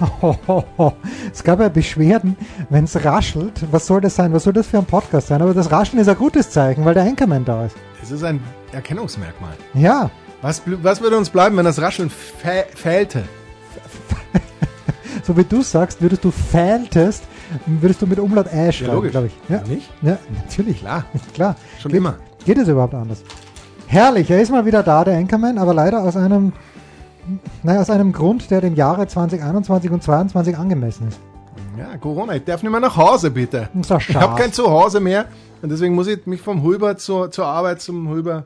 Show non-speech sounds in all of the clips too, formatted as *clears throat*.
*laughs* es gab ja Beschwerden, wenn es raschelt. Was soll das sein? Was soll das für ein Podcast sein? Aber das Rascheln ist ein gutes Zeichen, weil der Anchorman da ist. Es ist ein Erkennungsmerkmal. Ja, Was, was würde uns bleiben, wenn das Rascheln fehlte? *laughs* so wie du sagst, würdest du fältest, würdest du mit Umlaut Ä schreiben, logisch. glaube ich. Ja. Nicht? ja, natürlich. Klar. *laughs* Klar. Schon Geht- immer. Geht es überhaupt anders? Herrlich, er ist mal wieder da, der Anchorman, aber leider aus einem, naja, aus einem Grund, der dem Jahre 2021 und 2022 angemessen ist. Ja, Corona. Ich darf nicht mehr nach Hause, bitte. Ich habe kein Zuhause mehr und deswegen muss ich mich vom Huber zur, zur Arbeit zum Huber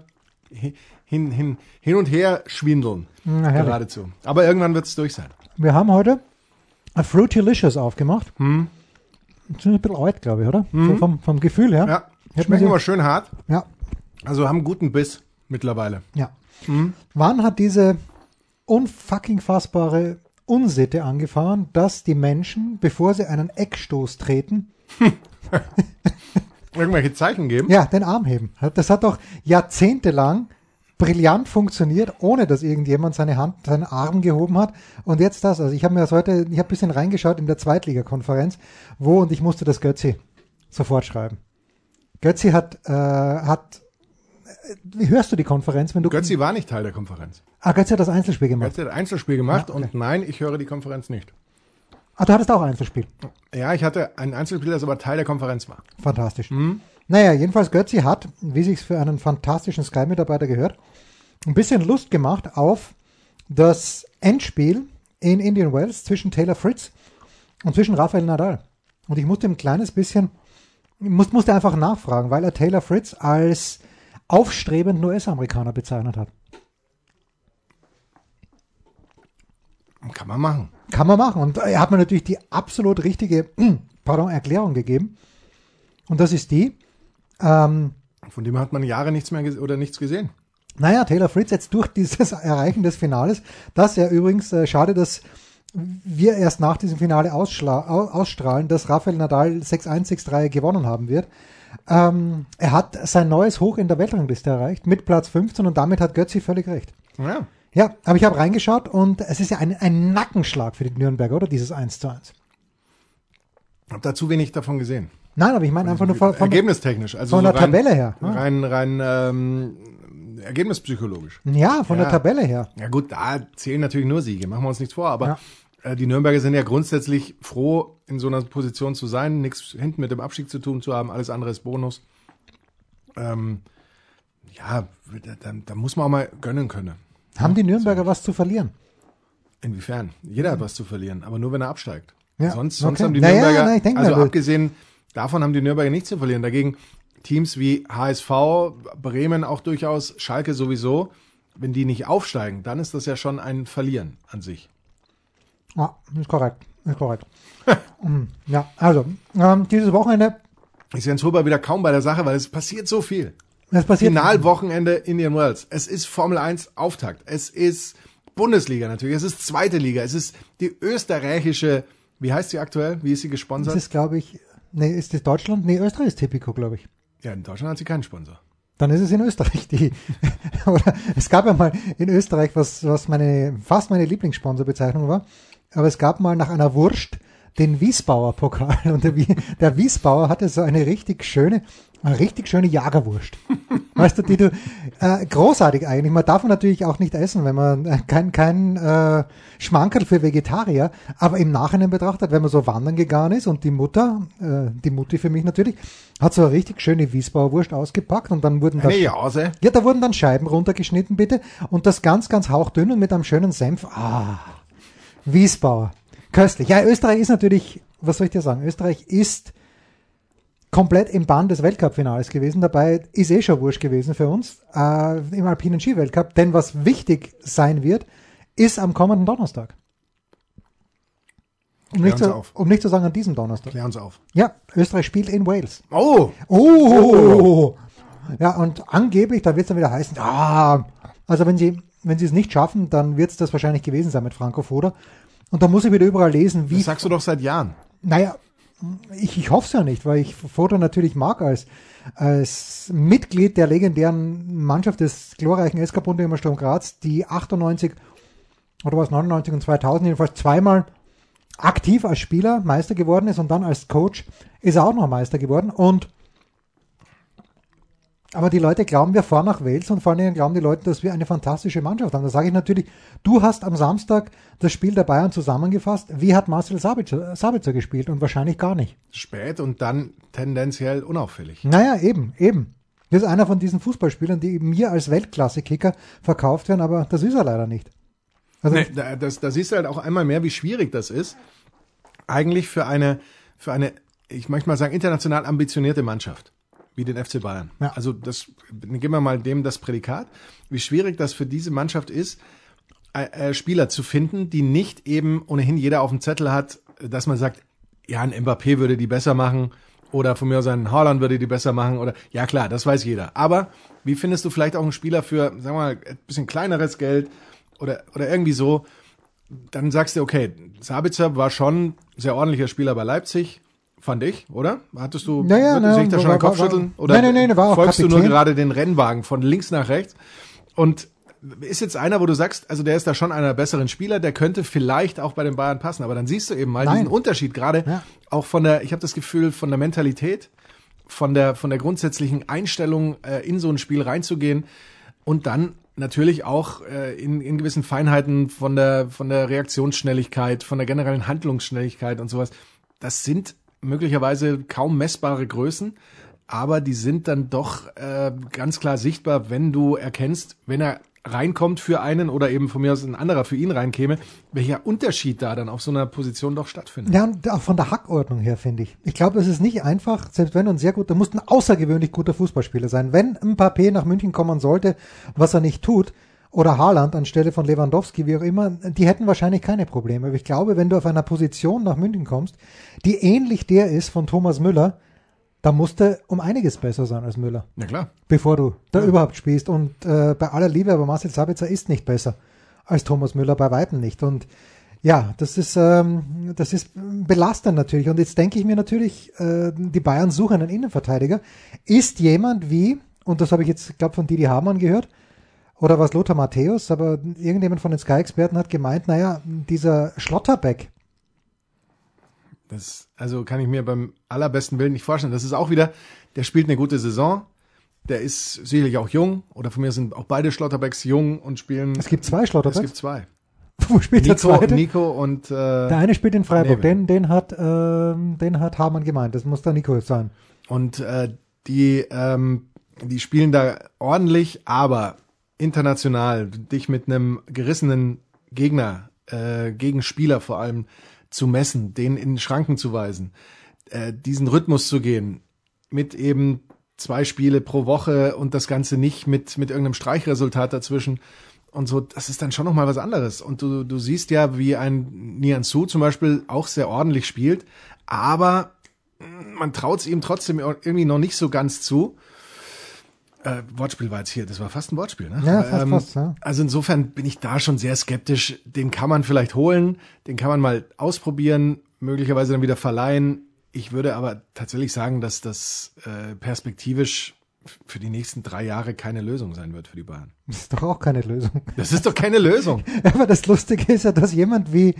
hin, hin, hin und her schwindeln. Na, herrlich. Geradezu. Aber irgendwann wird es durch sein. Wir haben heute ein Fruitylicious aufgemacht. Hm. Ist ein bisschen alt, glaube ich, oder? So vom, vom Gefühl her. Ja, schmecken wir- immer schön hart. Ja, Also haben guten Biss mittlerweile. ja. Wann hat diese unfucking fassbare Unsitte angefahren, dass die Menschen, bevor sie einen Eckstoß treten, *laughs* Irgendwelche Zeichen geben. ja, den Arm heben? Das hat doch jahrzehntelang brillant funktioniert, ohne dass irgendjemand seine Hand, seinen Arm gehoben hat. Und jetzt das. Also ich habe mir das heute, ich habe ein bisschen reingeschaut in der Zweitligakonferenz, wo, und ich musste das Götzi sofort schreiben. Götzi hat, äh, hat, wie hörst du die Konferenz, wenn du, Götzi war nicht Teil der Konferenz. ah, Götzi hat das Einzelspiel gemacht. Götzi hat ein Einzelspiel gemacht Ja, okay. und nein, ich höre die Konferenz nicht. Ah, du hattest auch Einzelspiel. Ja, ich hatte ein Einzelspiel, das aber Teil der Konferenz war. Fantastisch. Naja, jedenfalls Götzi hat, wie sich's für einen fantastischen Sky-Mitarbeiter gehört, ein bisschen Lust gemacht auf das Endspiel in Indian Wells zwischen Taylor Fritz und zwischen Rafael Nadal. Und ich musste ein kleines bisschen, muss, musste einfach nachfragen, weil er Taylor Fritz als aufstrebenden US-Amerikaner bezeichnet hat. Kann man machen. Kann man machen. Und er hat mir natürlich die absolut richtige *clears throat* pardon, Erklärung gegeben. Und das ist die, ähm, Von dem hat man Jahre nichts mehr oder nichts gesehen. Naja, Taylor Fritz jetzt durch dieses *laughs* Erreichen des Finales, das ja übrigens, äh, schade, dass wir erst nach diesem Finale ausstrahlen, dass Rafael Nadal 6-1, 6-3 gewonnen haben wird. Ähm, er hat sein neues Hoch in der Weltrangliste erreicht mit Platz 15 und damit hat Götzi völlig recht. Ja. Ja, aber ich habe reingeschaut und es ist ja ein, ein Nackenschlag für die Nürnberger, oder? Dieses 1 zu 1. Hab da zu wenig davon gesehen. Nein, aber ich meine einfach nur von, von, Ergebnistechnisch. Also von so der rein, Tabelle her. Ah. Rein, rein ähm, ergebnispsychologisch. ja, von der Ja. Tabelle her. Ja gut, da zählen natürlich nur Siege, machen wir uns nichts vor. Aber Ja. Äh, die Nürnberger sind ja grundsätzlich froh, in so einer Position zu sein, nichts hinten mit dem Abstieg zu tun zu haben, alles andere ist Bonus. Ähm, ja, da, da, muss man auch mal gönnen können. Haben die Nürnberger was zu verlieren? Inwiefern? Jeder hat was zu verlieren, aber nur wenn er absteigt. Ja, sonst sonst okay. haben die Naja, Nürnberger, na, ich denk also abgesehen davon haben die Nürnberger nichts zu verlieren. Dagegen Teams wie HSV, Bremen auch durchaus, Schalke sowieso, wenn die nicht aufsteigen, dann ist das ja schon ein Verlieren an sich. Ja, ist korrekt. Ist korrekt. *laughs* Mm, ja, also, ähm, dieses Wochenende, Ist Jens Huber wieder kaum bei der Sache, weil es passiert so viel. es passiert. Finalwochenende Indian Wells. Es ist Formel 1 Auftakt. Es ist Bundesliga natürlich. Es ist zweite Liga. Es ist die österreichische, wie heißt sie aktuell? Wie ist sie Das gesponsert? ist, glaube ich, nee, ist das Deutschland? Nee, Österreich ist Tipico, glaube ich. ja, in Deutschland hat sie keinen Sponsor. Dann ist es in Österreich die. *laughs* Oder es gab ja mal in Österreich, was, was meine, fast meine Lieblingssponsorbezeichnung war. Aber es gab mal nach einer Wurst den Wiesbauer Pokal. Und der, der Wiesbauer hatte so eine richtig schöne, eine richtig schöne Jagerwurst. Weißt du, die du, äh, großartig eigentlich. Man darf natürlich auch nicht essen, wenn man äh, kein, kein äh, Schmankerl für Vegetarier, aber im Nachhinein betrachtet, wenn man so wandern gegangen ist und die Mutter, äh, die Mutti für mich natürlich, hat so eine richtig schöne Wiesbauer Wurst ausgepackt und dann wurden da Eine Jause. ja, da wurden dann Scheiben runtergeschnitten, bitte. Und das ganz, ganz hauchdünn und mit einem schönen Senf. Ah, Wiesbauer. Köstlich. Ja, Österreich ist natürlich, was soll ich dir sagen? Österreich ist komplett im Bann des Weltcup-Finales gewesen. Dabei ist eh schon wurscht gewesen für uns äh, im alpinen Ski-Weltcup. Denn was wichtig sein wird, ist am kommenden Donnerstag. Um nicht, zu, auf. um nicht zu sagen an diesem Donnerstag. Klär uns auf. Ja, Österreich spielt in Wales. Oh! Oh! Ja, und angeblich, da wird es dann wieder heißen, ah, also wenn sie, wenn sie es nicht schaffen, dann wird es das wahrscheinlich gewesen sein mit Franco Foda. Und da muss ich wieder überall lesen, wie Das sagst du doch seit Jahren. naja, ich, ich hoffe es ja nicht, weil ich Foto natürlich mag als, als Mitglied der legendären Mannschaft des glorreichen SK Bundeimmer Sturm Graz, die 98 oder was 99 und 2000 jedenfalls zweimal aktiv als Spieler Meister geworden ist und dann als Coach ist er auch noch Meister geworden und aber die Leute glauben, wir fahren nach Wales und vor allen Dingen glauben die Leute, dass wir eine fantastische Mannschaft haben. Da sage ich natürlich, du hast am Samstag das Spiel der Bayern zusammengefasst. Wie hat Marcel Sabitzer, Sabitzer gespielt? Und wahrscheinlich gar nicht. Spät und dann tendenziell unauffällig. Naja, eben, eben. Das ist einer von diesen Fußballspielern, die mir als Weltklasse-Kicker verkauft werden, aber das ist er leider nicht. Also, Nee, da, das, da siehst du halt auch einmal mehr, wie schwierig das ist. Eigentlich für eine, für eine, ich möchte mal sagen, international ambitionierte Mannschaft. Wie den FC Bayern. Ja. Also das, geben wir mal dem das Prädikat. Wie schwierig das für diese Mannschaft ist, äh, äh, Spieler zu finden, die nicht eben ohnehin jeder auf dem Zettel hat, dass man sagt, ja, ein Mbappé würde die besser machen oder von mir aus ein Haaland würde die besser machen oder ja klar, das weiß jeder. Aber wie findest du vielleicht auch einen Spieler für, sagen wir mal, ein bisschen kleineres Geld oder oder irgendwie so? Dann sagst du, okay, Sabitzer war schon ein sehr ordentlicher Spieler bei Leipzig, fand ich, oder? Hattest du, Ja, ja, sehe ich da schon war- den Kopf war- schütteln? war- Oder Nein, nein, nein, war auch folgst du nur Kapitän. gerade den Rennwagen von links nach rechts? Und ist jetzt einer, wo du sagst, also der ist da schon einer besseren Spieler, der könnte vielleicht auch bei den Bayern passen, aber dann siehst du eben mal Nein. diesen Unterschied gerade Ja. auch von der, ich habe das Gefühl, von der Mentalität, von der von der grundsätzlichen Einstellung äh, in so ein Spiel reinzugehen und dann natürlich auch äh, in, in gewissen Feinheiten von der von der Reaktionsschnelligkeit, von der generellen Handlungsschnelligkeit und sowas. Das sind möglicherweise kaum messbare Größen, aber die sind dann doch äh, ganz klar sichtbar, wenn du erkennst, wenn er reinkommt für einen oder eben von mir aus ein anderer für ihn reinkäme, welcher Unterschied da dann auf so einer Position doch stattfindet. Ja, und auch von der Hackordnung her, finde ich. Ich glaube, es ist nicht einfach, selbst wenn ein sehr guter, musst ein außergewöhnlich guter Fußballspieler sein. Wenn ein Mbappé nach München kommen sollte, was er nicht tut, oder Haaland anstelle von Lewandowski, wie auch immer, die hätten wahrscheinlich keine Probleme. Aber ich glaube, wenn du auf einer Position nach München kommst, die ähnlich der ist von Thomas Müller, da musst du um einiges besser sein als Müller, Na klar. bevor du da überhaupt spielst. Und äh, bei aller Liebe, aber Marcel Sabitzer ist nicht besser als Thomas Müller, bei Weitem nicht. Und ja, das ist, ähm, das ist belastend natürlich. Und jetzt denke ich mir natürlich, äh, die Bayern suchen einen Innenverteidiger. Ist jemand wie, und das habe ich jetzt, glaube von Didi Hamann gehört, oder was Lothar Matthäus, aber irgendjemand von den Sky-Experten hat gemeint, naja, dieser Schlotterbeck, Das, also kann ich mir beim allerbesten Willen nicht vorstellen. Das ist auch wieder, der spielt eine gute Saison. Der ist sicherlich auch jung. Oder von mir sind auch beide Schlotterbecks jung und spielen. es gibt zwei es Schlotterbecks. gibt zwei. *laughs* Wo spielt der Nico, zweite? Nico und äh, Der eine spielt in Freiburg, den, den hat, ähm, den hat Hamann gemeint. Das muss der Nico sein. Und äh, die, ähm, die spielen da ordentlich, aber international dich mit einem gerissenen Gegner, äh, Gegenspieler vor allem zu messen, den in Schranken zu weisen, äh, diesen Rhythmus zu gehen, mit eben zwei Spiele pro Woche und das Ganze nicht mit, mit irgendeinem Streichresultat dazwischen. Und so, das ist dann schon nochmal was anderes. Und du, du siehst ja, wie ein Nian Su zum Beispiel auch sehr ordentlich spielt, aber man traut es ihm trotzdem irgendwie noch nicht so ganz zu. Äh, Wortspiel war jetzt hier, das war fast ein Wortspiel, ne? Ja, fast, fast, ja. Also insofern bin ich da schon sehr skeptisch. Den kann man vielleicht holen, den kann man mal ausprobieren, möglicherweise dann wieder verleihen. Ich würde aber tatsächlich sagen, dass das äh, perspektivisch für die nächsten drei Jahre keine Lösung sein wird für die Bayern. Das ist doch auch keine Lösung. Das ist doch keine Lösung. *laughs* Aber das Lustige ist ja, dass jemand wie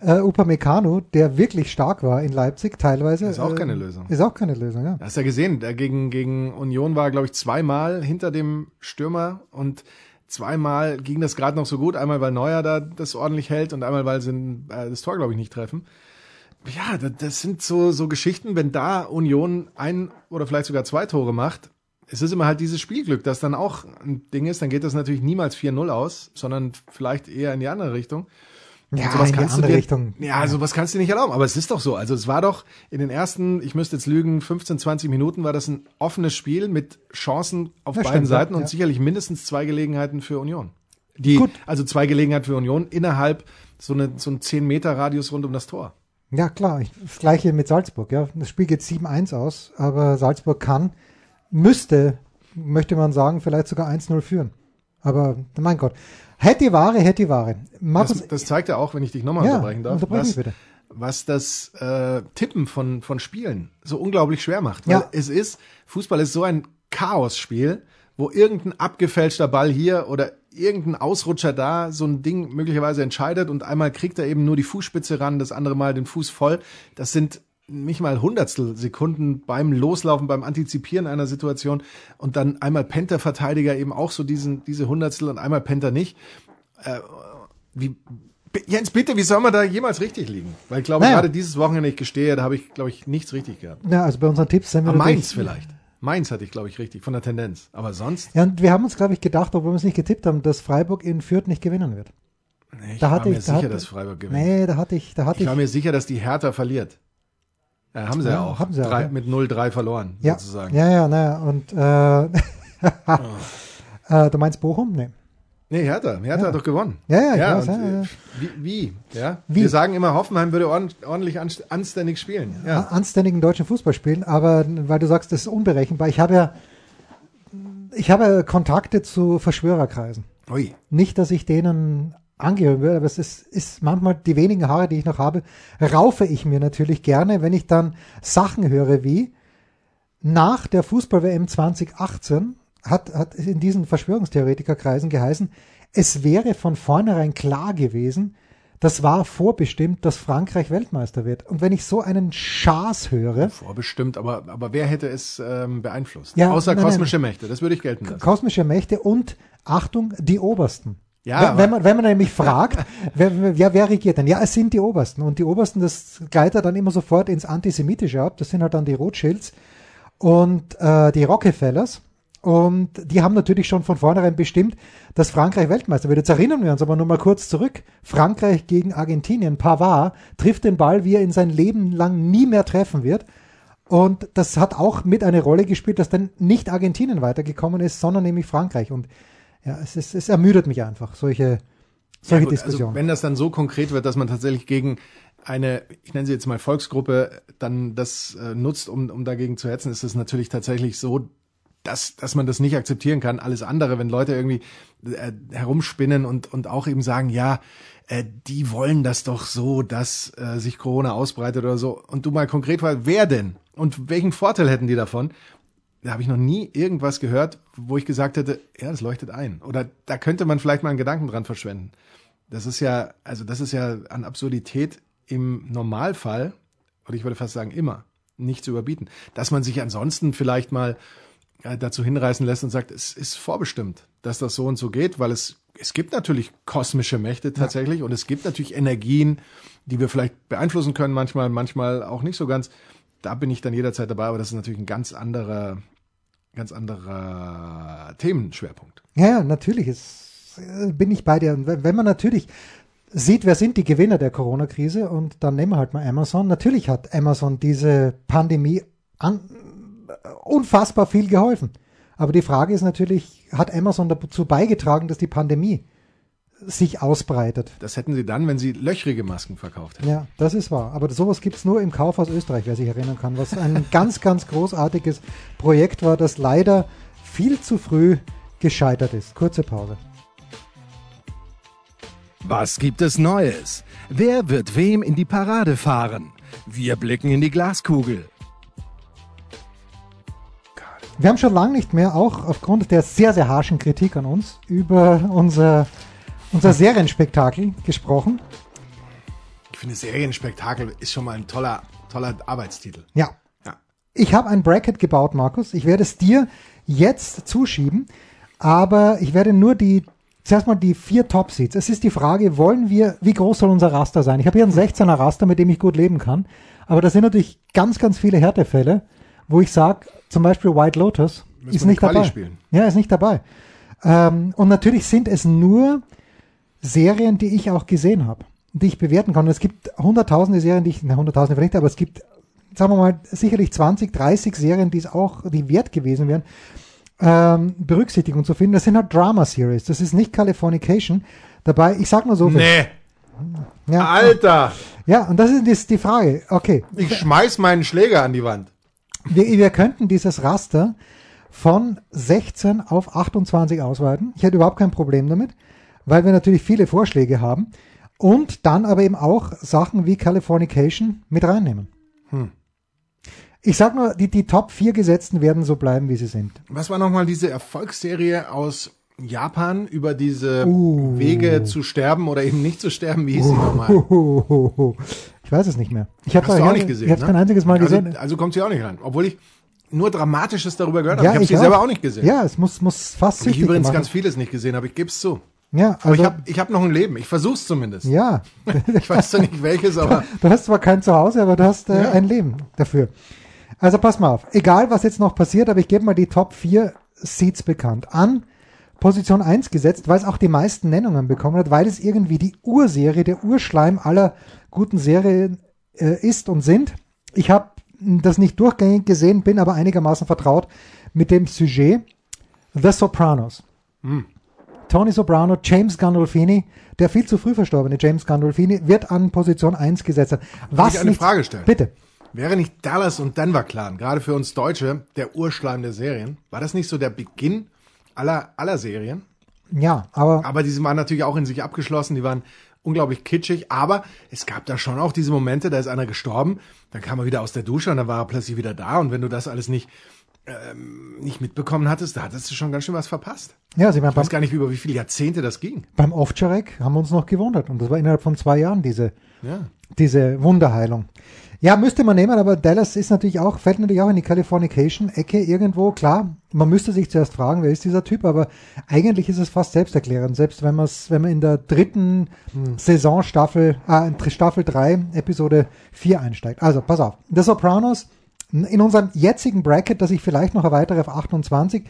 äh, Upamecano, der wirklich stark war in Leipzig teilweise. Ist auch äh, keine Lösung. Ist auch keine Lösung, ja. Hast ja gesehen, gegen, gegen Union war, glaube ich, zweimal hinter dem Stürmer und zweimal ging das gerade noch so gut. Einmal, weil Neuer da das ordentlich hält und einmal, weil sie äh, das Tor, glaube ich, nicht treffen. Ja, das, das sind so, so Geschichten, wenn da Union ein oder vielleicht sogar zwei Tore macht. Es ist immer halt dieses Spielglück, das dann auch ein Ding ist. Dann geht das natürlich niemals 4-0 aus, sondern vielleicht eher in die andere Richtung. Ja, Und sowas in die kannst du andere dir, Richtung. Ja, sowas kannst du nicht erlauben. Aber es ist doch so. Also es war doch in den ersten, ich müsste jetzt lügen, 15, 20 Minuten war das ein offenes Spiel mit Chancen auf Ja, beiden stimmt, ja, Seiten und ja. sicherlich mindestens zwei Gelegenheiten für Union. Die, Gut. also zwei Gelegenheiten für Union innerhalb so, eine, so ein 10 Meter Radius rund um das Tor. Ja, klar. Ich, das gleiche mit Salzburg. Ja. Das Spiel geht 7-1 aus, aber Salzburg kann, müsste, möchte man sagen, vielleicht sogar 1-0 führen. Aber mein Gott. Hätte Ware, hätte Ware. Das, das zeigt ja auch, wenn ich dich nochmal Ja, unterbrechen darf, was, was das äh, Tippen von, von Spielen so unglaublich schwer macht. Weil Ja. es ist, Fußball ist so ein Chaosspiel, wo irgendein abgefälschter Ball hier oder irgendein Ausrutscher da so ein Ding möglicherweise entscheidet und einmal kriegt er eben nur die Fußspitze ran, das andere Mal den Fuß voll. Das sind nicht mal Hundertstel Sekunden beim Loslaufen, beim Antizipieren einer Situation und dann einmal pennt der Verteidiger eben auch so diesen, diese Hundertstel und einmal pennt er nicht. Äh, wie, Jens, bitte, wie soll man da jemals richtig liegen? Weil ich glaube, Naja. gerade dieses Wochenende, ich gestehe, da habe ich, glaube ich, nichts richtig gehabt. Ja, also bei unseren Tipps sind wir natürlich- Mainz vielleicht. Mainz hatte ich, glaube ich, richtig, von der Tendenz. Aber sonst, Ja, und wir haben uns, glaube ich, gedacht, obwohl wir es nicht getippt haben, dass Freiburg in Fürth nicht gewinnen wird. nee, ich Da war hatte mir ich, da sicher, hatte, dass Freiburg gewinnt. Nee, da hatte ich, da hatte Ich ich, war mir sicher, dass die Hertha verliert. Ja, haben sie ja, Ja, auch. haben sie Drei, ja. Mit 0-3 verloren, ja, sozusagen. ja, ja, naja, und, äh, *laughs* äh, du meinst Bochum? Nee. Nee, Hertha. Hertha Ja. hat doch gewonnen. Ja, ja, ja, weiß, und, ja, ja. äh, Wie, wie, ja? Wie? Wir sagen immer, Hoffenheim würde ordentlich anst- anständig spielen. Ja. anständigen deutschen Fußball spielen, aber weil du sagst, das ist unberechenbar. Ich habe ja, ich habe ja Kontakte zu Verschwörerkreisen. Ui. Nicht, dass ich denen angehören würde, aber es ist, ist manchmal die wenigen Haare, die ich noch habe, raufe ich mir natürlich gerne, wenn ich dann Sachen höre wie nach der Fußball-WM 2018 hat, hat in diesen Verschwörungstheoretikerkreisen geheißen, es wäre von vornherein klar gewesen, das war vorbestimmt, dass Frankreich Weltmeister wird. Und wenn ich so einen Schaß höre, Vorbestimmt, aber, aber wer hätte es ähm, beeinflusst? Ja, Außer nein, kosmische Mächte, das würde ich gelten lassen. kosmische Mächte und Achtung, die Obersten. Ja, wenn, wenn, man, wenn man nämlich fragt, *laughs* wer, wer, wer regiert denn? Ja, es sind die Obersten. Und die Obersten, das gleitet dann immer sofort ins Antisemitische ab. Das sind halt dann die Rothschilds und äh, die Rockefellers. Und die haben natürlich schon von vornherein bestimmt, dass Frankreich Weltmeister wird. Jetzt erinnern wir uns aber nur mal kurz zurück. Frankreich gegen Argentinien. Pavard trifft den Ball, wie er in sein Leben lang nie mehr treffen wird. Und das hat auch mit eine Rolle gespielt, dass dann nicht Argentinien weitergekommen ist, sondern nämlich Frankreich. Und ja, es, ist, es ermüdet mich einfach, solche, solche Ja, gut, Diskussionen. Also wenn das dann so konkret wird, dass man tatsächlich gegen eine, ich nenne sie jetzt mal Volksgruppe, dann das äh, nutzt, um, um dagegen zu hetzen, ist es natürlich tatsächlich so, dass, dass man das nicht akzeptieren kann. Alles andere, wenn Leute irgendwie äh, herumspinnen und, und auch eben sagen, ja, äh, die wollen das doch so, dass äh, sich Corona ausbreitet oder so. Und du mal konkret fragst, wer denn? Und welchen Vorteil hätten die davon? Da habe ich noch nie irgendwas gehört, wo ich gesagt hätte, ja, das leuchtet ein. Oder da könnte man vielleicht mal einen Gedanken dran verschwenden. Das ist ja, also das ist ja an Absurdität im Normalfall, oder ich würde fast sagen immer, nicht zu überbieten. Dass man sich ansonsten vielleicht mal äh, dazu hinreißen lässt und sagt, es ist vorbestimmt, dass das so und so geht, weil es, es gibt natürlich kosmische Mächte tatsächlich und es gibt natürlich Energien, die wir vielleicht beeinflussen können, manchmal, manchmal auch nicht so ganz. Da bin ich dann jederzeit dabei, aber das ist natürlich ein ganz anderer, ganz anderer Themenschwerpunkt. Ja, natürlich ist, äh, bin ich bei dir. Wenn man natürlich sieht, wer sind die Gewinner der Corona-Krise und dann nehmen wir halt mal Amazon. Natürlich hat Amazon diese Pandemie an, äh, unfassbar viel geholfen. Aber die Frage ist natürlich, hat Amazon dazu beigetragen, dass die Pandemie sich ausbreitet? Das hätten sie dann, wenn sie löchrige Masken verkauft hätten. Ja, das ist wahr. Aber sowas gibt's nur im Kaufhaus Österreich, wer sich erinnern kann, was ein *laughs* ganz, ganz großartiges Projekt war, das leider viel zu früh gescheitert ist. Kurze Pause. Was gibt es Neues? Wer wird wem in die Parade fahren? Wir blicken in die Glaskugel. Wir haben schon lange nicht mehr, auch aufgrund der sehr, sehr harschen Kritik an uns, über unser, unser Serienspektakel gesprochen. Ich finde, Serienspektakel ist schon mal ein toller, toller Arbeitstitel. Ja. Ja. Ich habe ein Bracket gebaut, Markus. Ich werde es dir jetzt zuschieben, aber ich werde nur die, zuerst mal die vier Top-Seeds. Es ist die Frage, wollen wir, wie groß soll unser Raster sein? Ich habe hier einen 16er Raster, mit dem ich gut leben kann, aber da sind natürlich ganz, ganz viele Härtefälle, wo ich sage, zum Beispiel White Lotus Müssen ist nicht dabei. spielen. Ja, ist nicht dabei. Ähm, und natürlich sind es nur Serien, die ich auch gesehen habe, die ich bewerten kann. Und es gibt hunderttausende Serien, die ich, na, hunderttausende vielleicht, aber es gibt, sagen wir mal, sicherlich 20, 30 Serien, die es auch, die wert gewesen wären, ähm, Berücksichtigung zu finden. Das sind halt Drama-Series. Das ist nicht Californication. Dabei, ich sag mal so. viel. Nee. Ja, Alter! Ja, und das ist die, die Frage. Okay, Ich schmeiß meinen Schläger an die Wand. wir, wir könnten dieses Raster von 16 auf 28 ausweiten. Ich hätte überhaupt kein Problem damit, weil wir natürlich viele Vorschläge haben und dann aber eben auch Sachen wie Californication mit reinnehmen. Ich sag nur, die, die Top 4 Gesetzten werden so bleiben, wie sie sind. Was war nochmal diese Erfolgsserie aus Japan über diese Uh. Wege zu sterben oder eben nicht zu sterben? Wie hieß sie nochmal? *laughs* Ich weiß es nicht mehr. Ich habe du auch nicht gesehen? Ich habe ne? kein einziges Mal also, gesehen. Also kommt sie auch nicht rein. Obwohl ich nur Dramatisches darüber gehört habe. Ja, ich habe sie auch. selber auch nicht gesehen. Ja, es muss, muss fast ich süchtig übrigens gemacht ganz vieles nicht gesehen habe. Ich gebe es zu. Ja, Aber also, ich habe ich hab noch ein Leben. Ich versuch's zumindest. ja. *laughs* Ich weiß zwar nicht welches, aber *laughs* Du hast zwar kein Zuhause, aber du hast äh, Ja. ein Leben dafür. Also pass mal auf. Egal, was jetzt noch passiert, aber ich gebe mal die Top 4 Seeds bekannt. An Position 1 gesetzt, weil es auch die meisten Nennungen bekommen hat, weil es irgendwie die Urserie, der Urschleim aller guten Serien äh, ist und sind. Ich habe das nicht durchgängig gesehen, bin aber einigermaßen vertraut mit dem Sujet The Sopranos. Tony Soprano, James Gandolfini, der viel zu früh verstorbene James Gandolfini, wird an Position 1 gesetzt. Was ich eine nicht- Frage stellen? Bitte. wäre nicht Dallas und Denver Clan, gerade für uns Deutsche, der Urschleim der Serien? War das nicht so der Beginn aller, aller Serien? Ja, aber Aber die waren natürlich auch in sich abgeschlossen, die waren unglaublich kitschig, aber es gab da schon auch diese Momente, da ist einer gestorben, dann kam er wieder aus der Dusche und dann war er plötzlich wieder da und wenn du das alles nicht, ähm, nicht mitbekommen hattest, da hattest du schon ganz schön was verpasst. ja, Sie waren Ich beim, weiß gar nicht, über wie viele Jahrzehnte das ging. beim Ovtcharek haben wir uns noch gewundert und das war innerhalb von zwei Jahren diese, Ja. diese Wunderheilung. Ja, müsste man nehmen, aber Dallas ist natürlich auch, fällt natürlich auch in die Californication-Ecke irgendwo. Klar, man müsste sich zuerst fragen, wer ist dieser Typ, aber eigentlich ist es fast selbsterklärend, selbst wenn man es, wenn man in der dritten Saison Staffel, äh, Staffel 3, Episode 4 einsteigt. Also, pass auf. The Sopranos in unserem jetzigen Bracket, das ich vielleicht noch erweitere auf 28,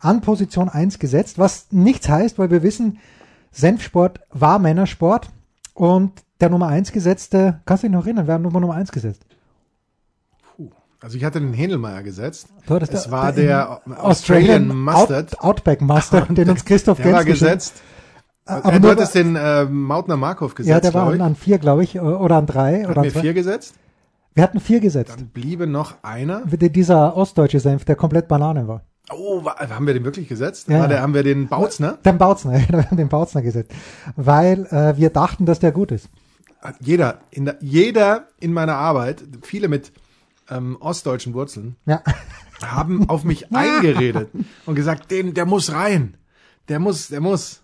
an Position 1 gesetzt, was nichts heißt, weil wir wissen, Senfsport war Männersport und der Nummer 1 gesetzte, kannst du dich noch erinnern, wer hat Nummer Nummer 1 gesetzt? Also ich hatte den Händelmeier gesetzt. Du hattest es der- war der- der Australian Mustard. Out, Outback Mustard, den uns Christoph Der war gesetzt. Aber äh, du nur- hattest den äh, Mautner Markov gesetzt, Ja, der war an, vier, glaube ich, oder an drei. Oder an wir zwei. vier gesetzt. Wir hatten vier gesetzt. Dann bliebe noch einer. Dieser ostdeutsche Senf, der komplett Banane war. Oh, haben wir den wirklich gesetzt? Ja, ja. der, haben wir den Bautzner? Den Bautzner, *laughs* wir haben den Bautzner gesetzt. Weil äh, wir dachten, dass der gut ist. Jeder in, der, jeder in meiner Arbeit, viele mit ähm, ostdeutschen Wurzeln, Ja. *laughs* haben auf mich eingeredet und gesagt, den, der muss rein. Der muss, der muss.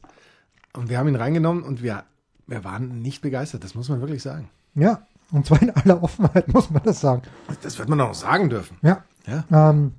Und wir haben ihn reingenommen und wir, wir waren nicht begeistert, das muss man wirklich sagen. Ja. Und zwar in aller Offenheit, *laughs* muss man das sagen. Das wird man doch noch sagen dürfen. Ja. Ja, Ähm,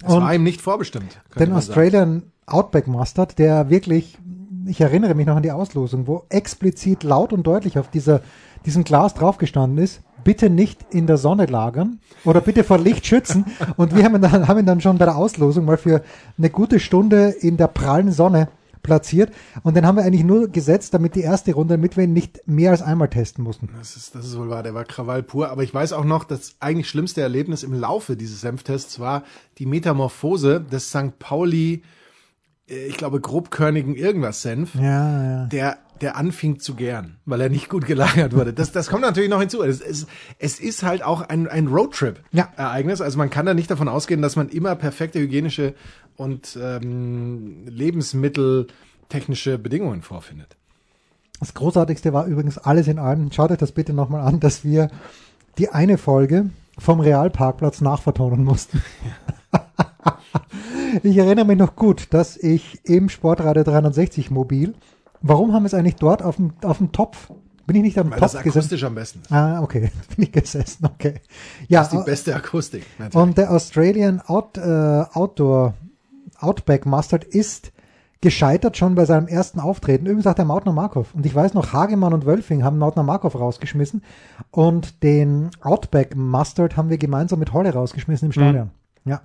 das Und war ihm nicht vorbestimmt. den sagen. Australian Outback Mustard, der wirklich, ich erinnere mich noch an die Auslosung, wo explizit laut und deutlich auf dieser, diesem Glas draufgestanden ist, bitte nicht in der Sonne lagern oder bitte vor Licht schützen. *laughs* Und wir haben ihn, dann, haben ihn dann schon bei der Auslosung mal für eine gute Stunde in der prallen Sonne platziert. Und den haben wir eigentlich nur gesetzt, damit die erste Runde, damit wir ihn nicht mehr als einmal testen mussten. Das ist, das ist wohl wahr, der war Krawall pur. Aber ich weiß auch noch, das eigentlich schlimmste Erlebnis im Laufe dieses Senftests war die Metamorphose des St. Pauli, äh, ich glaube, grobkörnigen irgendwas Senf, Ja, ja. der, der anfing zu gären, weil er nicht gut gelagert wurde. Das, das kommt natürlich noch hinzu. Es, es, es ist halt auch ein, ein Roadtrip-Ereignis. Also man kann da nicht davon ausgehen, dass man immer perfekte hygienische und ähm, lebensmitteltechnische Bedingungen vorfindet. Das Großartigste war übrigens alles in allem, schaut euch das bitte nochmal an, dass wir die eine Folge vom Realparkplatz nachvertonen mussten. *laughs* ich erinnere mich noch gut, dass ich im Sportradio 360 mobil, warum haben wir es eigentlich dort auf dem, auf dem Topf? Bin ich nicht am Weil das Topf gesessen? akustisch am besten ist. Ah, okay, *laughs* bin ich gesessen, okay. Ja, Das ist die beste Akustik. Natürlich. und der Australian Out, äh, Outdoor Outback Mustard ist gescheitert schon bei seinem ersten Auftreten. Übrigens auch der Mautner Markov. Und ich weiß noch, Hagemann und Wölfing haben Mautner Markov rausgeschmissen und den Outback Mustard haben wir gemeinsam mit Holle rausgeschmissen im Stadion. Ja.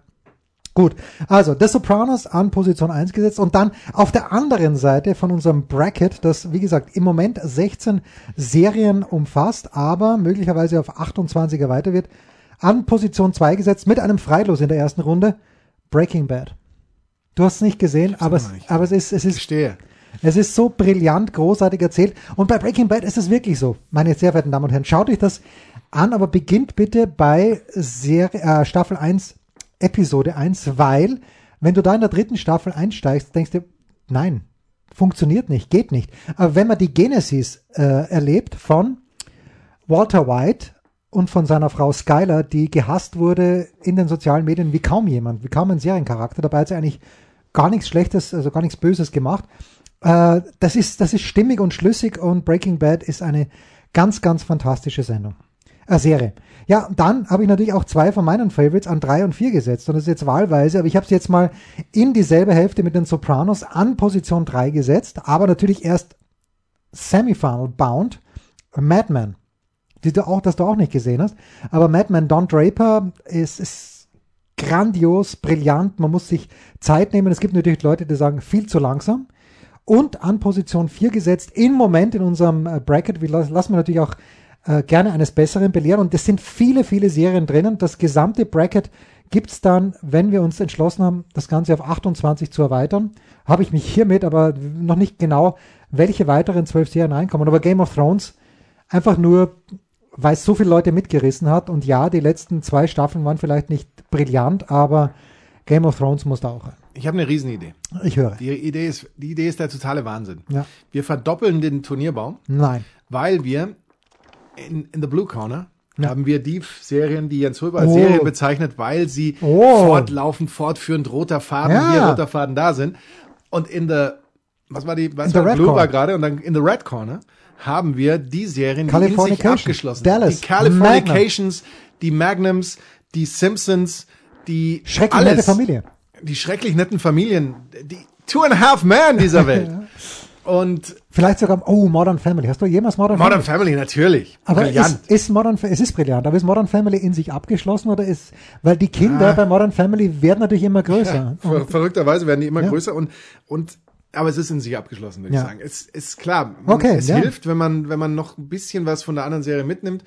Gut, also The Sopranos an Position 1 gesetzt und dann auf der anderen Seite von unserem Bracket, das wie gesagt im Moment 16 Serien umfasst, aber möglicherweise auf 28er weiter wird, an Position 2 gesetzt mit einem Freilos in der ersten Runde, Breaking Bad. Du hast es nicht gesehen, aber, es, nicht. aber es ist, es ist, stehe. Es ist so brillant, großartig erzählt. Und bei Breaking Bad ist es wirklich so. Meine sehr verehrten Damen und Herren, schaut euch das an, aber beginnt bitte bei Serie, äh, Staffel 1, Episode 1, weil, wenn du da in der dritten Staffel einsteigst, denkst du, nein, funktioniert nicht, geht nicht. Aber wenn man die Genesis äh, erlebt von Walter White und von seiner Frau Skyler, die gehasst wurde in den sozialen Medien wie kaum jemand, wie kaum ein Seriencharakter, dabei hat sie eigentlich gar nichts Schlechtes, also gar nichts Böses gemacht. Äh, das ist, das ist stimmig und schlüssig und Breaking Bad ist eine ganz, ganz fantastische Sendung. Äh, Serie. Ja, dann habe ich natürlich auch zwei von meinen Favorites an drei und vier gesetzt. Und das ist jetzt wahlweise, aber ich habe es jetzt mal in dieselbe Hälfte mit den Sopranos an Position drei gesetzt, aber natürlich erst Semifinal Bound, Madman, die du auch, das du auch nicht gesehen hast, aber Madman Don Draper ist, ist grandios, brillant, man muss sich Zeit nehmen, es gibt natürlich Leute, die sagen, viel zu langsam. Und an Position 4 gesetzt, im Moment in unserem äh, Bracket, wir lassen wir natürlich auch äh, gerne eines Besseren belehren. Und es sind viele, viele Serien drinnen. Das gesamte Bracket gibt's dann, wenn wir uns entschlossen haben, das Ganze auf 28 zu erweitern. Habe ich mich hiermit aber noch nicht genau, welche weiteren zwölf Serien reinkommen. Aber Game of Thrones einfach nur, weil es so viele Leute mitgerissen hat. Und ja, die letzten zwei Staffeln waren vielleicht nicht brillant, aber Game of Thrones muss da auch rein. Ich habe eine Riesenidee. Ich höre. Die Idee ist, die Idee ist der totale Wahnsinn. Ja. Wir verdoppeln den Turnierbaum, Nein. weil wir in, in the Blue Corner Ja. haben wir die Serien, die Jens Röber als Oh. Serien bezeichnet, weil sie Oh. fortlaufend, fortführend roter Faden, Ja. hier roter Faden da sind. Und in the, was war die, was In war Blue war Corner. gerade und dann in the Red Corner haben wir die Serien, die in sich abgeschlossen Dallas. Die Californications, die Magnums, die Simpsons, die Schrecklich alles. nette Familie. Die schrecklich netten Familien, die Two and a Half Man dieser *laughs* Welt. Und Vielleicht sogar, oh, Modern Family. Hast du jemals Modern, Modern Family? Family, natürlich. Aber Brillant. ist, ist Modern, es ist brillant, aber ist Modern Family in sich abgeschlossen oder ist, weil die Kinder Ah. bei Modern Family werden natürlich immer größer. Ver Und, verrückterweise werden die immer Ja. größer und, und aber es ist in sich abgeschlossen, würde Ja. ich sagen. Es ist klar. Okay, es ja. hilft, wenn man, wenn man noch ein bisschen was von der anderen Serie mitnimmt.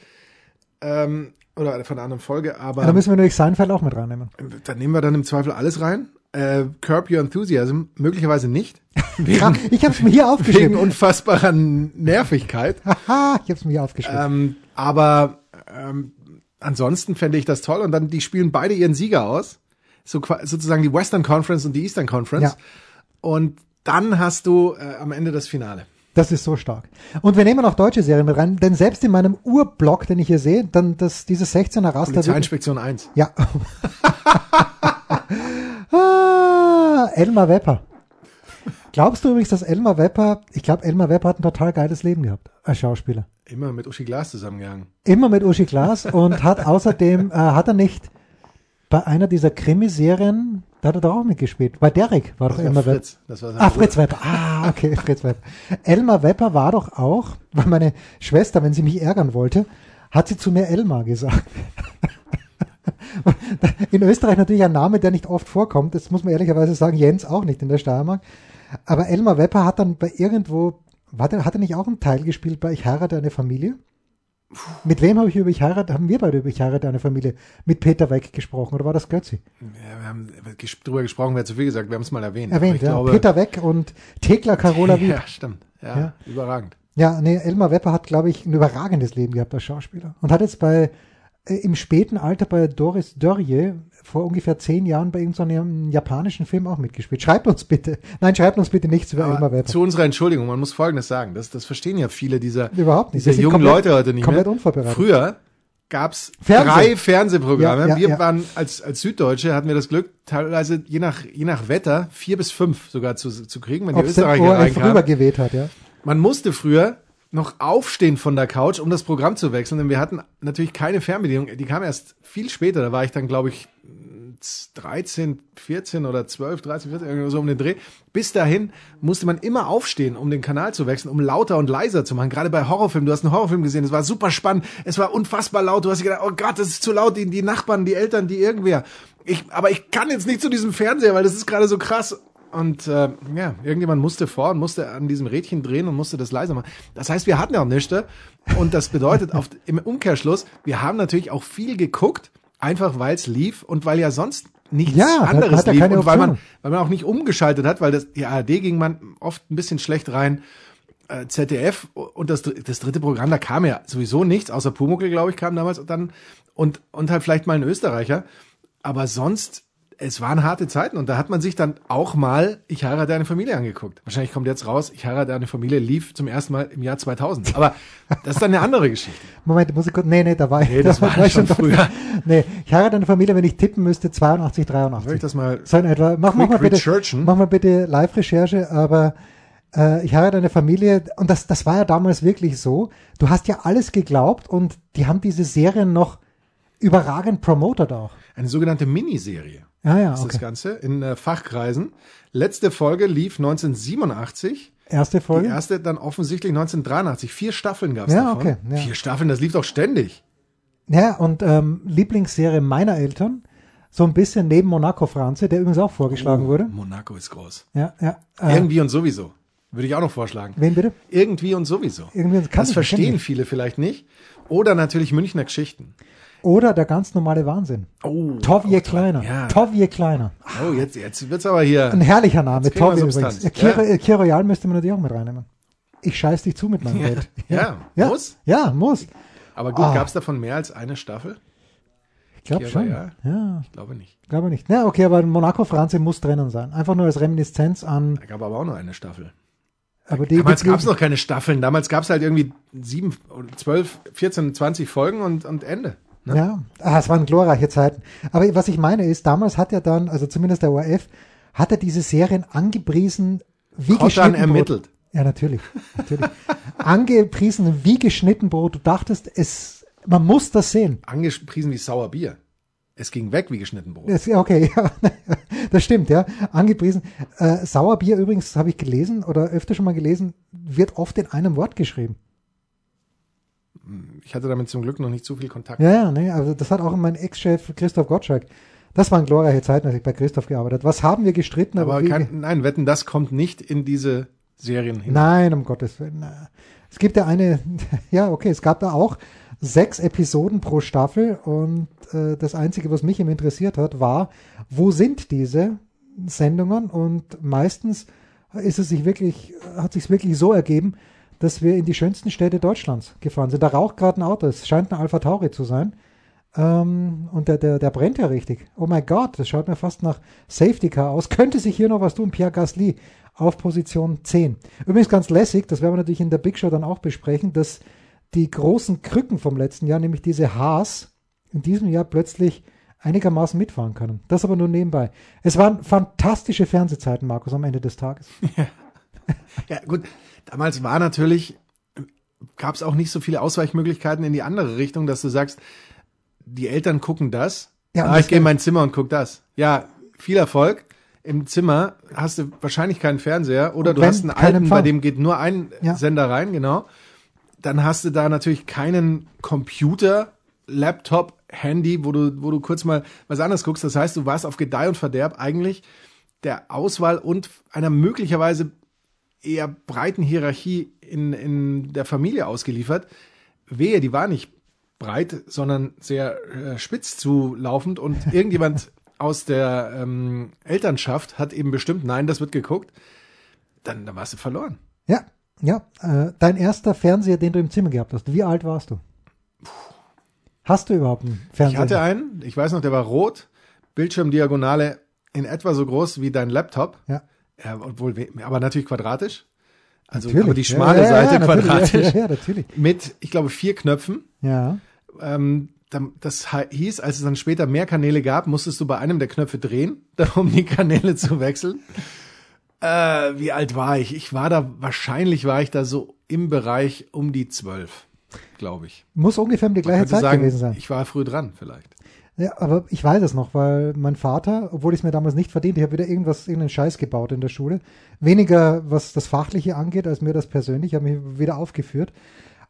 Ähm, oder von der anderen Folge, aber da müssen wir natürlich Seinfeld auch mit reinnehmen. dann nehmen wir dann im Zweifel alles rein. Äh, Curb Your Enthusiasm, möglicherweise nicht. Wegen, *laughs* ich habe es mir hier wegen aufgeschrieben. unfassbarer Nervigkeit. *laughs* Haha, ich habe es mir hier aufgeschrieben. Ähm, aber ähm, ansonsten fände ich das toll. Und dann, die spielen beide ihren Sieger aus. So, sozusagen die Western Conference und die Eastern Conference. Ja. Und dann hast du äh, am Ende das Finale. Das ist so stark. Und wir nehmen auch deutsche Serien mit rein, denn selbst in meinem Urblock, den ich hier sehe, dann das, dieses 16er Raster. Polizeiinspektion 1. Ja. *laughs* ah, Elmar Wepper. Glaubst du übrigens, dass Elmar Wepper, ich glaube, Elmar Wepper hat ein total geiles Leben gehabt als Schauspieler. Immer mit Uschi Glas zusammengehangen. Immer mit Uschi Glas und hat außerdem, *laughs* äh, hat er nicht bei einer dieser Krimiserien, da hat er doch auch mitgespielt. Bei Derek war doch Das war Elmar Wepper. Das war sein Ah, Bruder. Fritz Wepper. Ah, okay, Fritz Wepper. Elmar Wepper war doch auch, weil meine Schwester, wenn sie mich ärgern wollte, hat sie zu mir Elmar gesagt. *laughs* In Österreich natürlich ein Name, der nicht oft vorkommt. Das muss man ehrlicherweise sagen, Jens auch nicht in der Steiermark. Aber Elmar Wepper hat dann bei irgendwo, war der, hat er nicht auch einen Teil gespielt bei Ich heirate eine Familie? Mit wem habe ich über Ich heirate, haben wir beide über Ich heirate eine Familie mit Peter Weck gesprochen oder war das Götzi? Ja, wir haben drüber gesprochen, wäre zu viel gesagt. Wir haben es mal erwähnt. Erwähnt, ja. glaube, Peter Weck und Thekla Carola Wieb. *laughs* Ja, stimmt. Ja, Ja. überragend. Ja, nee, Elmar Wepper hat, glaube ich, ein überragendes Leben gehabt als Schauspieler. Und hat jetzt bei, im späten Alter bei Doris Dörrie vor ungefähr zehn Jahren bei irgendeinem japanischen Film auch mitgespielt. Schreibt uns bitte. Nein, schreibt uns bitte nichts über Elmar Wepper. zu unserer Entschuldigung, man muss Folgendes sagen. Das, das verstehen ja viele dieser, Überhaupt nicht. dieser Die jungen komplett- Leute heute nicht komplett mehr. unvorbereitet. Früher gab's Fernsehen. drei Fernsehprogramme. Ja, ja, wir ja. waren als, als Süddeutsche hatten wir das Glück, teilweise je nach, je nach Wetter vier bis fünf sogar zu, zu kriegen, wenn die Ob es der Österreicher reinkamen. rübergeweht hat, ja. Man musste früher noch aufstehen von der Couch, um das Programm zu wechseln, denn wir hatten natürlich keine Fernbedienung. Die kam erst viel später, da war ich dann, glaube ich, 13, 14 oder 12, 13, 14, irgendwie so um den Dreh. Bis dahin musste man immer aufstehen, um den Kanal zu wechseln, um lauter und leiser zu machen. Gerade bei Horrorfilmen. Du hast einen Horrorfilm gesehen, es war super spannend, es war unfassbar laut. Du hast gedacht, oh Gott, das ist zu laut, die, die Nachbarn, die Eltern, die irgendwer. Ich, aber ich kann jetzt nicht zu diesem Fernseher, weil das ist gerade so krass. Und äh, ja, irgendjemand musste vor und musste an diesem Rädchen drehen und musste das leiser machen. Das heißt, wir hatten ja auch nichts. Und das bedeutet auf, *laughs* im Umkehrschluss, wir haben natürlich auch viel geguckt, einfach weil es lief und weil ja sonst nichts Ja, anderes er lief und weil man, weil man auch nicht umgeschaltet hat, weil das, die ARD ging man oft ein bisschen schlecht rein. Äh, ZDF und das, das dritte Programm, da kam ja sowieso nichts, außer Pumuckl, glaube ich, kam damals dann und, und halt vielleicht mal ein Österreicher. Aber sonst, es waren harte Zeiten und da hat man sich dann auch mal Ich heirate eine Familie angeguckt. Wahrscheinlich kommt jetzt raus, Ich heirate eine Familie lief zum ersten Mal im Jahr 2000. Aber das ist dann eine andere Geschichte. *laughs* Moment, muss ich kurz, nee, nee, da war ich. Nee, das *laughs* da war ich schon dort. früher. *laughs* Nee, ich heirate eine Familie, wenn ich tippen müsste, 82, Soll ich 83. das mal So in etwa. Mach, mach mal bitte, researchen? mach mal bitte Live-Recherche, aber äh, ich heirate eine Familie und das, das war ja damals wirklich so. Du hast ja alles geglaubt und die haben diese Serien noch überragend promotet auch. Eine sogenannte Miniserie. Ja, ja, ist das okay. Ganze in äh, Fachkreisen. Letzte Folge lief 1987. Erste Die Folge. erste dann offensichtlich 1983. Vier Staffeln gab es Ja, davon. okay, ja. Vier Staffeln, das lief doch ständig. Ja, und ähm, Lieblingsserie meiner Eltern, so ein bisschen neben Monaco Franze, der übrigens auch vorgeschlagen Oh, wurde. Monaco ist groß. Ja, ja. Äh, Irgendwie und sowieso. Würde ich auch noch vorschlagen. wen bitte? Irgendwie und sowieso. Irgendwie kann das verstehen viele vielleicht nicht. Oder natürlich Münchner Geschichten. Oder der ganz normale Wahnsinn. Oh, Tovje toll. Kleiner. Ja. Tovje Kleiner. Oh, jetzt, jetzt wird's aber hier. Ein herrlicher Name, Tovje übrigens. Ja, Kir, Kir Royal müsste man natürlich auch mit reinnehmen. Ich scheiß dich zu mit meinem *laughs* Ja. Geld. Ja, ja, muss. Ja, muss. Aber gut, Ah. gab's davon mehr als eine Staffel? Ich glaube schon. Ja, Ich glaube nicht. glaube nicht. Na, okay, aber Monaco Franze muss drinnen sein. Einfach nur als Reminiszenz an, Da gab aber auch nur eine Staffel. aber die, Damals die, gab's noch keine Staffeln. Damals gab's halt irgendwie sieben, zwölf, 14, 20 Folgen und, und Ende. Ne? Ja, ah, es waren glorreiche Zeiten. Aber was ich meine ist, damals hat er dann, also zumindest der ORF, hat er diese Serien angepriesen wie geschnitten Brot. ermittelt. Ja, natürlich. natürlich. *laughs* angepriesen wie geschnitten Brot. Du dachtest, es, man muss das sehen. Angepriesen wie Sauerbier. Es ging weg wie geschnitten Brot. Das, okay, *laughs* ja, das stimmt, ja. Angepriesen. Äh, Sauerbier übrigens, habe ich gelesen oder öfter schon mal gelesen, wird oft in einem Wort geschrieben. Ich hatte damit zum Glück noch nicht so viel Kontakt. Ja, ja, nee, also das hat auch mein Ex-Chef Christoph Gottschalk. Das waren glorreiche Zeiten, als ich bei Christoph gearbeitet habe. Was haben wir gestritten? aber wie, kein, nein, wetten, das kommt nicht in diese Serien hin. Nein, um Gottes Willen. Es gibt ja eine, *laughs* ja, okay, es gab da auch sechs Episoden pro Staffel und äh, das Einzige, was mich immer interessiert hat, war, wo sind diese Sendungen? Und meistens ist es sich wirklich, hat sich wirklich so ergeben, dass wir in die schönsten Städte Deutschlands gefahren sind. Da raucht gerade ein Auto, es scheint ein Alpha Tauri zu sein. Ähm, und der, der, der brennt ja richtig. Oh mein Gott, das schaut mir fast nach Safety Car aus. Könnte sich hier noch was tun? Pierre Gasly auf Position 10. Übrigens ganz lässig, das werden wir natürlich in der Big Show dann auch besprechen, dass die großen Krücken vom letzten Jahr, nämlich diese Haas, in diesem Jahr plötzlich einigermaßen mitfahren können. Das aber nur nebenbei. Es waren fantastische Fernsehzeiten, Markus, am Ende des Tages. Ja, *laughs* *laughs* gut. Damals war natürlich, gab es auch nicht so viele Ausweichmöglichkeiten in die andere Richtung, dass du sagst, die Eltern gucken das. Ja, ah, ich gehe in mein Zimmer und guck das. Ja, viel Erfolg. Im Zimmer hast du wahrscheinlich keinen Fernseher oder Und du wenn, hast einen alten, Empfang. bei dem geht nur ein Ja. Sender rein, genau. Dann hast du da natürlich keinen Computer, Laptop, Handy, wo du, wo du kurz mal was anderes guckst. Das heißt, du warst auf Gedeih und Verderb eigentlich der Auswahl und einer möglicherweise eher breiten Hierarchie in, in der Familie ausgeliefert. Wehe, die war nicht breit, sondern sehr äh, spitz zulaufend und *laughs* irgendjemand aus der ähm, Elternschaft hat eben bestimmt, nein, das wird geguckt, dann, dann warst du verloren. Ja, ja. Äh, dein erster Fernseher, den du im Zimmer gehabt hast, wie alt warst du? Hast du überhaupt einen Ich Fernseher? hatte einen, ich weiß noch, der war rot, Bildschirmdiagonale in etwa so groß wie dein Laptop, ja. Ja, obwohl, aber natürlich quadratisch. Also Natürlich. aber die schmale ja, Seite ja, quadratisch Ja, natürlich. mit, ich glaube, vier Knöpfen. Ja. ähm, das hieß, als es dann später mehr Kanäle gab, musstest du bei einem der Knöpfe drehen, *laughs* um die Kanäle zu wechseln. Äh, wie alt war ich? Ich war da, wahrscheinlich war ich da so im Bereich um die zwölf, glaube ich. Muss ungefähr um die gleiche Zeit sagen, gewesen sein. ich war früh dran vielleicht. Ja, aber ich weiß es noch, weil mein Vater, obwohl ich es mir damals nicht verdient, ich habe wieder irgendwas, irgendeinen Scheiß gebaut in der Schule. Weniger was das Fachliche angeht, als mir das persönlich, habe mich wieder aufgeführt.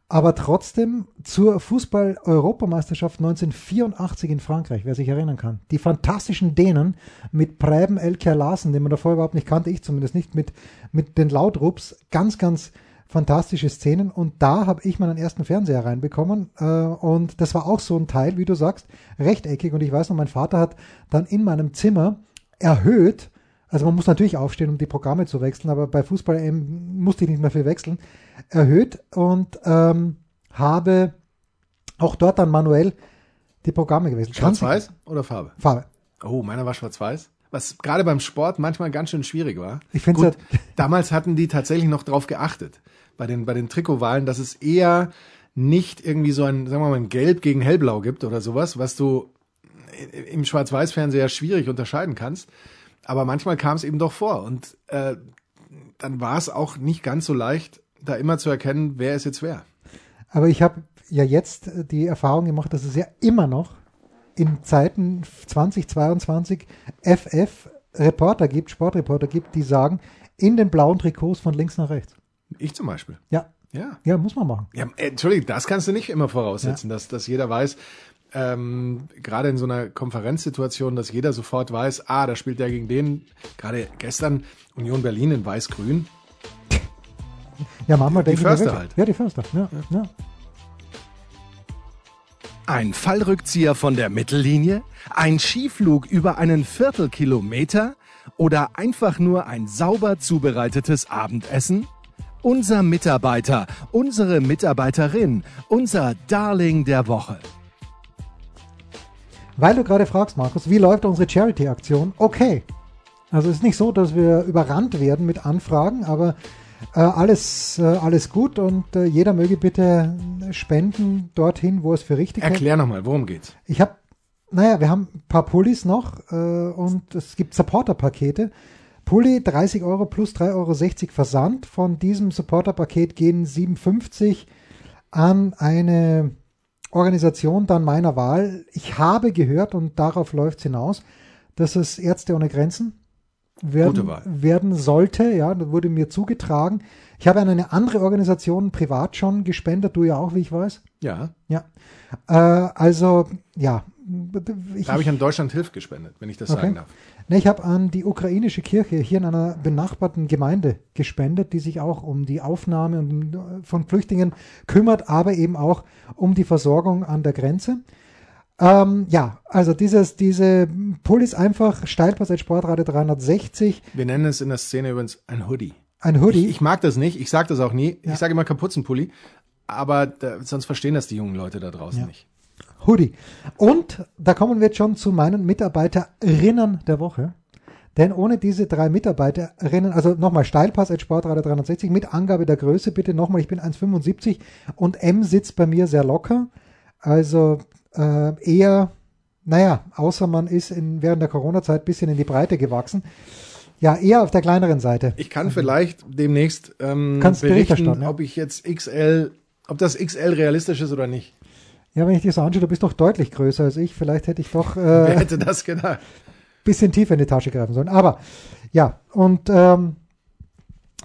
Aber trotzdem zur Fußball-Europameisterschaft 1984 in Frankreich, wer sich erinnern kann. Die fantastischen Dänen mit Preben Elker Larsen, den man davor überhaupt nicht kannte, ich zumindest nicht, mit, mit den Lautrups, ganz, ganz fantastische Szenen und da habe ich meinen ersten Fernseher reinbekommen äh, und das war auch so ein Teil, wie du sagst, rechteckig und ich weiß noch, mein Vater hat dann in meinem Zimmer erhöht, also man muss natürlich aufstehen, um die Programme zu wechseln, aber bei Fußball eben musste ich nicht mehr viel wechseln, erhöht und ähm, habe auch dort dann manuell die Programme gewechselt. Schwarz-Weiß oder Farbe? Farbe. Oh, meiner war schwarz-weiß. Was gerade beim Sport manchmal ganz schön schwierig war. Ich finde Gut, damals hatten die tatsächlich noch drauf geachtet. Bei den, bei den Trikotwahlen, dass es eher nicht irgendwie so ein, sagen wir mal, ein Gelb gegen Hellblau gibt oder sowas, was du im Schwarz-Weiß-Fernseher schwierig unterscheiden kannst. Aber manchmal kam es eben doch vor. Und äh, dann war es auch nicht ganz so leicht, da immer zu erkennen, wer ist jetzt wer. Aber ich habe ja jetzt die Erfahrung gemacht, dass es ja immer noch in Zeiten 2022 FF Reporter gibt, Sportreporter gibt, die sagen, in den blauen Trikots von links nach rechts. Ich zum Beispiel. Ja. Ja. Ja, muss man machen. Ja, Entschuldigung, das kannst du nicht immer voraussetzen, ja. dass, dass jeder weiß, ähm, gerade in so einer Konferenzsituation, dass jeder sofort weiß, ah, da spielt der gegen den. Gerade gestern Union Berlin in Weiß-Grün. Ja, manchmal die denke Förster halt. Ja, die Förster. Ja, ja. Ein Fallrückzieher von der Mittellinie? Ein Skiflug über einen Viertelkilometer? Oder einfach nur ein sauber zubereitetes Abendessen? Unser Mitarbeiter, unsere Mitarbeiterin, unser Darling der Woche. Weil du gerade fragst, Markus, wie läuft unsere Charity-Aktion? Okay. Also es ist nicht so, dass wir überrannt werden mit Anfragen, aber äh, alles, äh, alles gut und äh, jeder möge bitte spenden dorthin, wo es für richtig ist. Erklär nochmal, worum geht's? Ich habe, naja, wir haben ein paar Pullis noch äh, und es gibt Supporter-Pakete. Pulli 30 Euro plus 3,60 Euro Versand. Von diesem Supporter-Paket gehen 57 an eine Organisation dann meiner Wahl. Ich habe gehört, und darauf läuft es hinaus, dass es Ärzte ohne Grenzen werden, werden sollte. Ja, das wurde mir zugetragen. Ich habe an eine andere Organisation privat schon gespendet, du ja auch, wie ich weiß. Ja. Ja. Äh, also, ja. Ich, da habe ich an Deutschland Hilft gespendet, wenn ich das okay. sagen darf. Ne, ich habe an die ukrainische Kirche hier in einer benachbarten Gemeinde gespendet, die sich auch um die Aufnahme von Flüchtlingen kümmert, aber eben auch um die Versorgung an der Grenze. Ähm, ja, also dieses, diese Pullis einfach Steilpass als Sportrate 360. Wir nennen es in der Szene übrigens ein Hoodie. Ein Hoodie? Ich, ich mag das nicht, ich sage das auch nie. Ja. Ich sage immer Kapuzenpulli, aber da, sonst verstehen das die jungen Leute da draußen ja. nicht. Hoodie. Und da kommen wir jetzt schon zu meinen Mitarbeiterinnen der Woche. Denn ohne diese drei Mitarbeiterinnen, also nochmal Steilpass als Sportradar 360 mit Angabe der Größe bitte nochmal, ich bin 1,75 und M sitzt bei mir sehr locker. Also äh, eher, naja, außer man ist in, während der Corona-Zeit bisschen in die Breite gewachsen. Ja, eher auf der kleineren Seite. Ich kann vielleicht demnächst ähm, Kannst berichten, ja. ob ich jetzt XL, ob das XL realistisch ist oder nicht. Ja, wenn ich dir so anschaue, du bist doch deutlich größer als ich. Vielleicht hätte ich doch. Äh, *laughs* Wer hätte das gedacht? Bisschen tiefer in die Tasche greifen sollen. Aber ja, und ähm,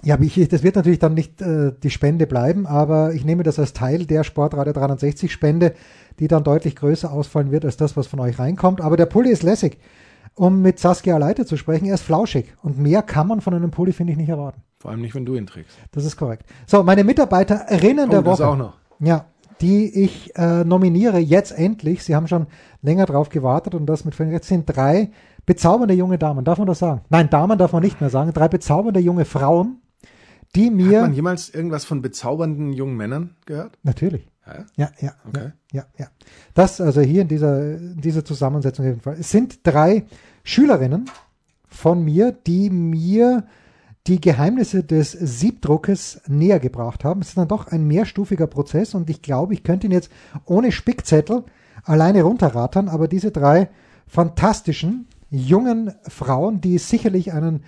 ja, ich, das wird natürlich dann nicht äh, die Spende bleiben, aber ich nehme das als Teil der Sportradio 360 Spende, die dann deutlich größer ausfallen wird als das, was von euch reinkommt. Aber der Pulli ist lässig. Um mit Saskia Leite zu sprechen, er ist flauschig. Und mehr kann man von einem Pulli, finde ich, nicht erwarten. Vor allem nicht, wenn du ihn trägst. Das ist korrekt. So, meine Mitarbeiterinnen oh, der das Woche. auch noch. Ja, die ich äh, nominiere jetzt endlich. Sie haben schon länger drauf gewartet und das mit Recht sind drei bezaubernde junge Damen. Darf man das sagen? Nein, Damen darf man nicht mehr sagen. Drei bezaubernde junge Frauen, die mir. Hat man jemals irgendwas von bezaubernden jungen Männern gehört? Natürlich. Ja, ja, ja. Okay. Ja, ja. Das also hier in dieser, in dieser Zusammensetzung auf jeden Fall. Es sind drei Schülerinnen von mir, die mir die Geheimnisse des Siebdruckes näher gebracht haben. Es ist dann doch ein mehrstufiger Prozess und ich glaube, ich könnte ihn jetzt ohne Spickzettel alleine runterrattern, aber diese drei fantastischen jungen Frauen, die sicherlich einen,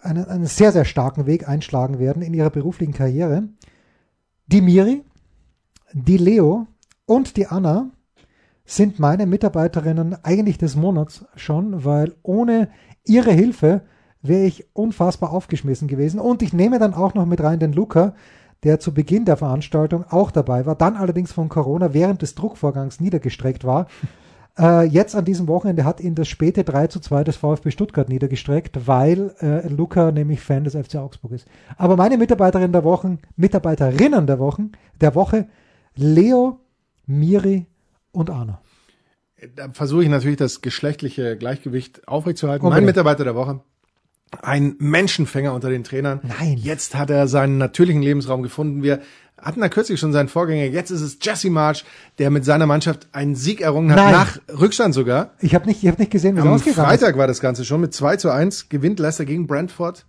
einen, einen sehr, sehr starken Weg einschlagen werden in ihrer beruflichen Karriere, die Miri, die Leo und die Anna sind meine Mitarbeiterinnen eigentlich des Monats schon, weil ohne ihre Hilfe wäre ich unfassbar aufgeschmissen gewesen. Und ich nehme dann auch noch mit rein den Luca, der zu Beginn der Veranstaltung auch dabei war, dann allerdings von Corona während des Druckvorgangs niedergestreckt war. *laughs* Äh, jetzt an diesem Wochenende hat ihn das späte 3 zu 2 des VfB Stuttgart niedergestreckt, weil äh, Luca nämlich Fan des FC Augsburg ist. Aber meine Mitarbeiterin der Wochen, Mitarbeiterinnen der Wochen, der Woche, Leo, Miri und Arno. Da versuche ich natürlich das geschlechtliche Gleichgewicht aufrechtzuerhalten. Mein Unbedingt. Mitarbeiter der Woche, ein Menschenfänger unter den Trainern. Nein. Jetzt hat er seinen natürlichen Lebensraum gefunden. Wir hatten da kürzlich schon seinen Vorgänger. Jetzt ist es Jesse March, der mit seiner Mannschaft einen Sieg errungen hat, Nein. nach Rückstand sogar. Ich habe nicht, ich hab nicht gesehen, wie es ausgegangen ist. Freitag war das Ganze schon mit 2 zu 1, gewinnt Leicester gegen Brentford.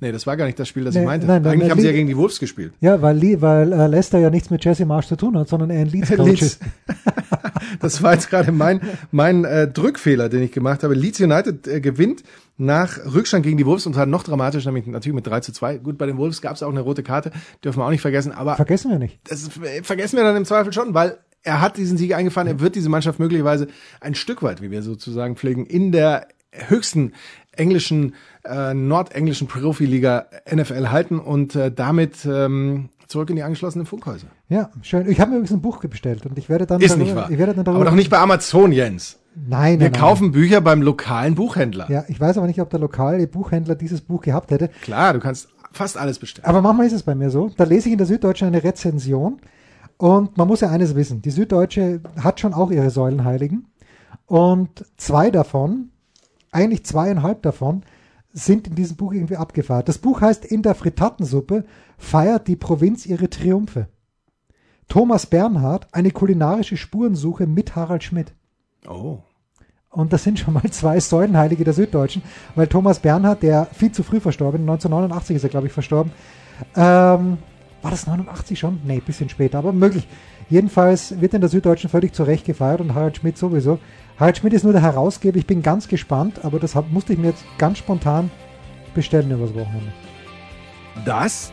Nee, das war gar nicht das Spiel, das Nee, ich meinte. nein, nein, Eigentlich haben sie ja gegen die Wolves gespielt. Ja, weil, weil äh, Leicester ja nichts mit Jesse Marsch zu tun hat, sondern er ein Leeds-Coach Leeds. ist. *laughs* Das war jetzt gerade mein, mein äh, Drückfehler, den ich gemacht habe. Leeds United äh, gewinnt nach Rückstand gegen die Wolves und hat noch dramatisch, nämlich natürlich mit 3 zu 2. Gut, bei den Wolves gab es auch eine rote Karte, dürfen wir auch nicht vergessen, aber Vergessen wir nicht. das äh, vergessen wir dann im Zweifel schon, weil er hat diesen Sieg eingefahren, er wird diese Mannschaft möglicherweise ein Stück weit, wie wir sozusagen pflegen, in der höchsten englischen, äh, nordenglischen Profiliga NFL halten und äh, damit ähm, zurück in die angeschlossenen Funkhäuser. Ja, schön. Ich habe mir übrigens ein Buch bestellt und ich werde dann Ist darüber, nicht wahr. Ich werde dann darüber, Aber doch nicht bei Amazon, Jens. Nein, Wir nein, nein. kaufen Bücher beim lokalen Buchhändler. Ja, ich weiß aber nicht, ob der lokale Buchhändler dieses Buch gehabt hätte. Klar, du kannst fast alles bestellen. Aber manchmal ist es bei mir so. Da lese ich in der Süddeutschen eine Rezension und man muss ja eines wissen. Die Süddeutsche hat schon auch ihre Säulenheiligen und zwei davon, eigentlich zweieinhalb davon, sind in diesem Buch irgendwie abgefeiert. Das Buch heißt In der Frittatensuppe feiert die Provinz ihre Triumphe. Thomas Bernhard, eine kulinarische Spurensuche mit Harald Schmidt. Oh. Und das sind schon mal zwei Säulenheilige der Süddeutschen, weil Thomas Bernhard, der viel zu früh verstorben, 1989 ist er, glaube ich, verstorben. Ähm, war das 89 schon? Nee, bisschen später, aber möglich. Jedenfalls wird in der Süddeutschen völlig zu Recht gefeiert und Harald Schmidt sowieso. Harald Schmidt ist nur der Herausgeber, ich bin ganz gespannt, aber das musste ich mir jetzt ganz spontan bestellen übers Wochenende. Das